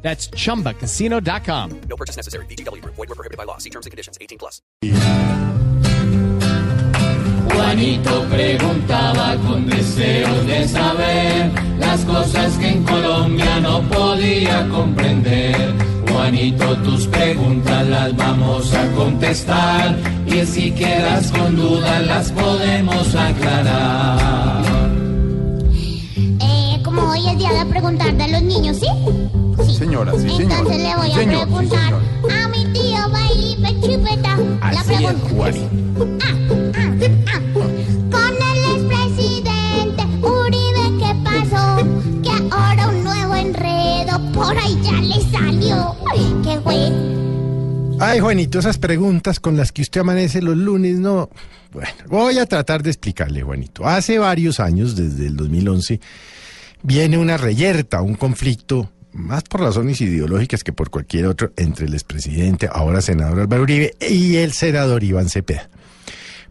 That's chumbacasino.com. No purchase necessary. BGW. Void were prohibited by law. See terms and conditions. 18 plus. Juanito preguntaba con deseos de saber las cosas que en Colombia no podía comprender. Juanito, tus preguntas las vamos a contestar y si quedas con dudas las podemos aclarar. Día de preguntar de los niños, ¿sí? Sí. Señora, sí, señor. Entonces le voy Sí, a señor, sí, preguntar señor. a mi tío Baile Chupeta. La Así es, pregunta. Juanito. Ah, ah, ah. Con el expresidente Uribe, ¿qué pasó? Que ahora un nuevo enredo por ahí ya le salió. ¿Qué fue? Ay, Juanito, esas preguntas con las que usted amanece los lunes, no. Bueno, voy a tratar de explicarle, Juanito. Hace varios años, desde el 2011, viene una reyerta, un conflicto, más por razones ideológicas que por cualquier otro, entre el expresidente, ahora senador Álvaro Uribe, y el senador Iván Cepeda.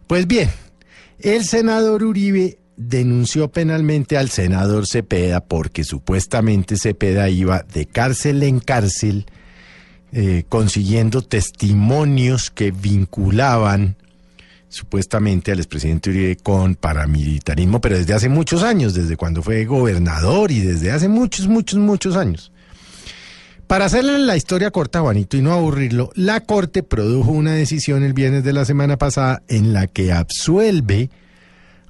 Pues bien, el senador Uribe denunció penalmente al senador Cepeda porque supuestamente Cepeda iba de cárcel en cárcel eh, consiguiendo testimonios que vinculaban supuestamente al expresidente Uribe con paramilitarismo, pero desde hace muchos años, desde cuando fue gobernador y desde hace muchos, muchos, muchos años. Para hacerle la historia corta, Juanito, y no aburrirlo, la Corte produjo una decisión el viernes de la semana pasada en la que absuelve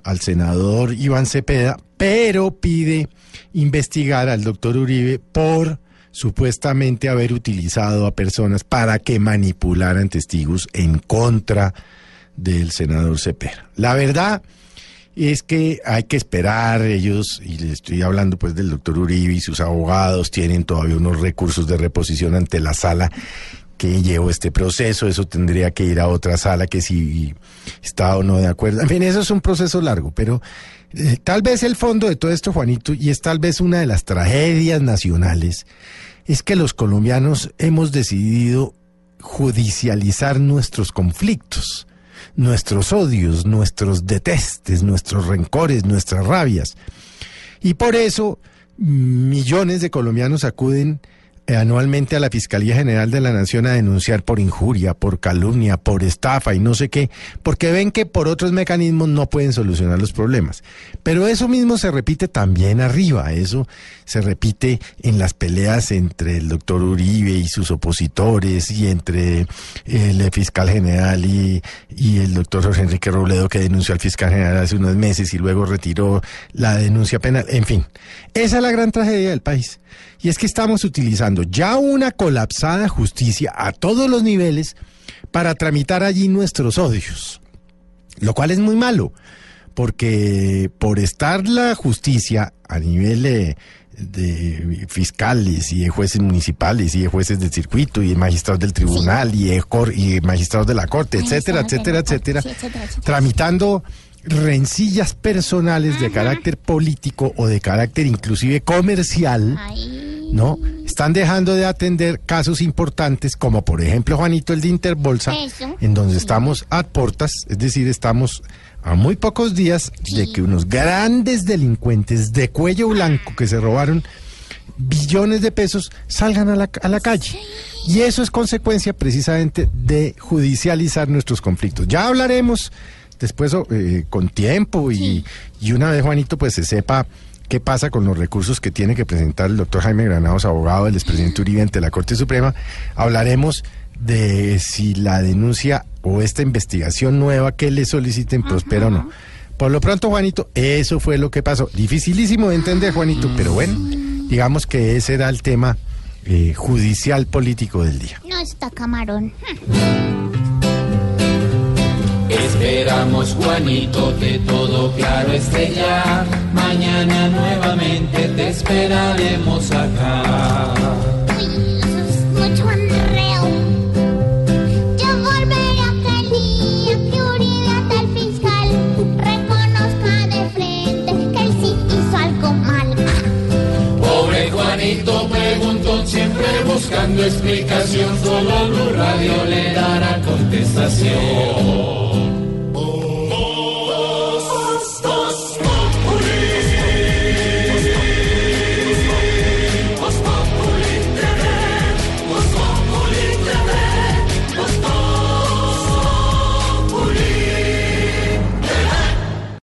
al senador Iván Cepeda, pero pide investigar al doctor Uribe por supuestamente haber utilizado a personas para que manipularan testigos en contra del senador Cepeda. La verdad es que hay que esperar, ellos, y le estoy hablando pues del doctor Uribe y sus abogados, tienen todavía unos recursos de reposición ante la sala que llevó este proceso, eso tendría que ir a otra sala que si está o no de acuerdo. En fin, eso es un proceso largo, pero eh, tal vez el fondo de todo esto, Juanito, y es tal vez una de las tragedias nacionales, es que los colombianos hemos decidido judicializar nuestros conflictos, nuestros odios, nuestros detestes, nuestros rencores, nuestras rabias. Y por eso millones de colombianos acuden anualmente a la Fiscalía General de la Nación a denunciar por injuria, por calumnia, por estafa y no sé qué, porque ven que por otros mecanismos no pueden solucionar los problemas. Pero eso mismo se repite también arriba, eso se repite en las peleas entre el doctor Uribe y sus opositores y entre el fiscal general y, y el doctor Jorge Enrique Robledo que denunció al fiscal general hace unos meses y luego retiró la denuncia penal. En fin, esa es la gran tragedia del país. Y es que estamos utilizando ya una colapsada justicia a todos los niveles para tramitar allí nuestros odios. Lo cual es muy malo, porque por estar la justicia a nivel de fiscales y de jueces municipales y de jueces del circuito y de magistrados del tribunal y, de cor- y de magistrados de la corte, etcétera, etcétera, etcétera, Sí, etcétera, etcétera. tramitando rencillas personales de carácter político o de carácter inclusive comercial. Ay. ¿No? Están dejando de atender casos importantes como por ejemplo Juanito el de Interbolsa, Eso. en donde estamos a portas, es decir, estamos a muy pocos días de que unos grandes delincuentes de cuello blanco que se robaron billones de pesos salgan a la, a la calle. Y eso es consecuencia precisamente de judicializar nuestros conflictos. Ya hablaremos después eh, con tiempo y, y una vez Juanito pues se sepa qué pasa con los recursos que tiene que presentar el doctor Jaime Granados, abogado del expresidente Uribe ante la Corte Suprema. Hablaremos de si la denuncia o esta investigación nueva que le soliciten prospera o no. Por lo pronto, Juanito, eso fue lo que pasó. Dificilísimo de entender, Juanito, pero bueno, digamos que ese era el tema eh, judicial político del día. No está camarón. Esperamos Juanito que todo claro esté ya. Mañana nuevamente te esperaremos acá. Uy, eso es mucho andreo. Yo volveré a Cali, a Florida, tal fiscal. Reconozca de frente que él sí hizo algo mal. Pobre Juanito preguntó siempre buscando explicación. Solo Blue Radio le dará contestación.